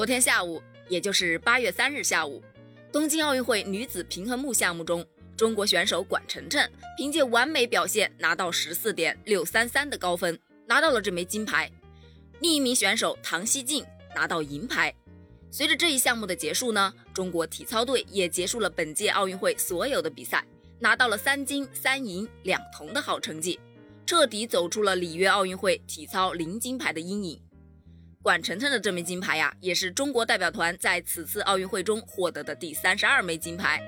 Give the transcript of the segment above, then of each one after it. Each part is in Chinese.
昨天下午，也就是八月三日下午，东京奥运会女子平衡木项目中，中国选手管晨晨凭借完美表现拿到十四点六三三的高分，拿到了这枚金牌。另一名选手唐熙静拿到银牌。随着这一项目的结束呢，中国体操队也结束了本届奥运会所有的比赛，拿到了三金三银两铜的好成绩，彻底走出了里约奥运会体操零金牌的阴影。管晨晨的这枚金牌呀，也是中国代表团在此次奥运会中获得的第三十二枚金牌。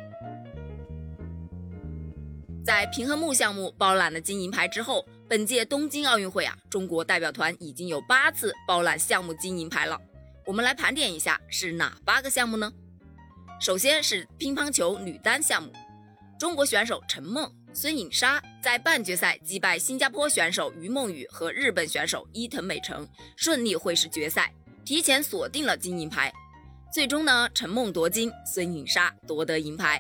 在平衡木项目包揽了金银牌之后，本届东京奥运会啊，中国代表团已经有八次包揽项目金银牌了。我们来盘点一下是哪八个项目呢？首先是乒乓球女单项目，中国选手陈梦、孙颖莎在半决赛击败新加坡选手于梦雨和日本选手伊藤美诚，顺利会师决赛，提前锁定了金银牌。最终呢，陈梦夺金，孙颖莎夺得银牌。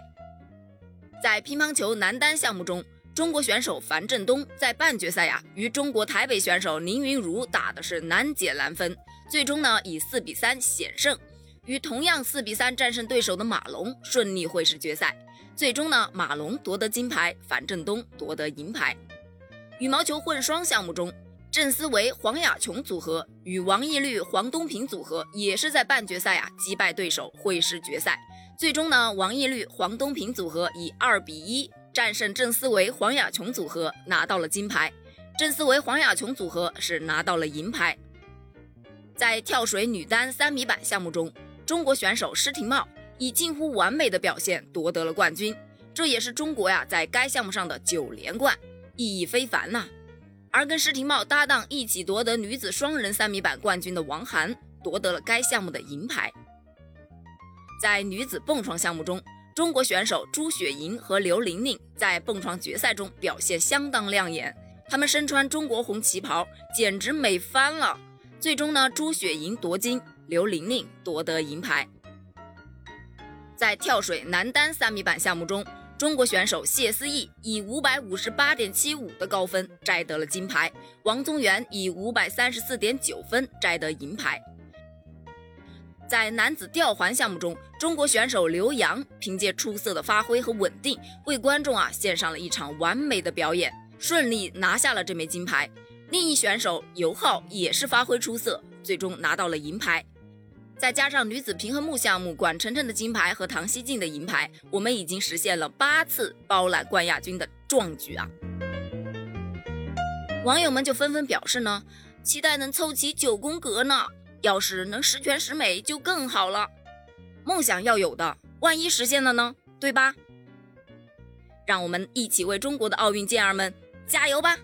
在乒乓球男单项目中，中国选手樊振东在半决赛呀，与中国台北选手林昀儒打的是难解难分。最终呢，以四比三险胜，与同样四比三战胜对手的马龙顺利会师决赛。最终呢，马龙夺得金牌，樊振东夺得银牌。羽毛球混双项目中，郑思维黄雅琼组合与王懿律黄东萍组合也是在半决赛啊击败对手会师决赛。最终呢，王懿律黄东萍组合以二比一战胜郑思维黄雅琼组合，拿到了金牌。郑思维黄雅琼组合是拿到了银牌。在跳水女单三米板项目中，中国选手施廷懋以近乎完美的表现夺得了冠军，这也是中国呀在该项目上的九连冠，意义非凡呐。而跟施廷懋搭档一起夺得女子双人三米板冠军的王涵夺得了该项目的银牌。在女子蹦床项目中，中国选手朱雪莹和刘玲玲在蹦床决赛中表现相当亮眼，她们身穿中国红旗袍，简直美翻了。最终呢，朱雪莹夺金，刘玲玲夺得银牌。在跳水男单三米板项目中，中国选手谢思义以五百五十八点七五的高分摘得了金牌，王宗源以五百三十四点九分摘得银牌。在男子吊环项目中，中国选手刘洋凭借出色的发挥和稳定，为观众啊献上了一场完美的表演，顺利拿下了这枚金牌。另一选手尤浩也是发挥出色，最终拿到了银牌。再加上女子平衡木项目管晨晨的金牌和唐熙静的银牌，我们已经实现了八次包揽冠亚军的壮举啊！网友们就纷纷表示呢，期待能凑齐九宫格呢，要是能十全十美就更好了。梦想要有的，万一实现了呢？对吧？让我们一起为中国的奥运健儿们加油吧！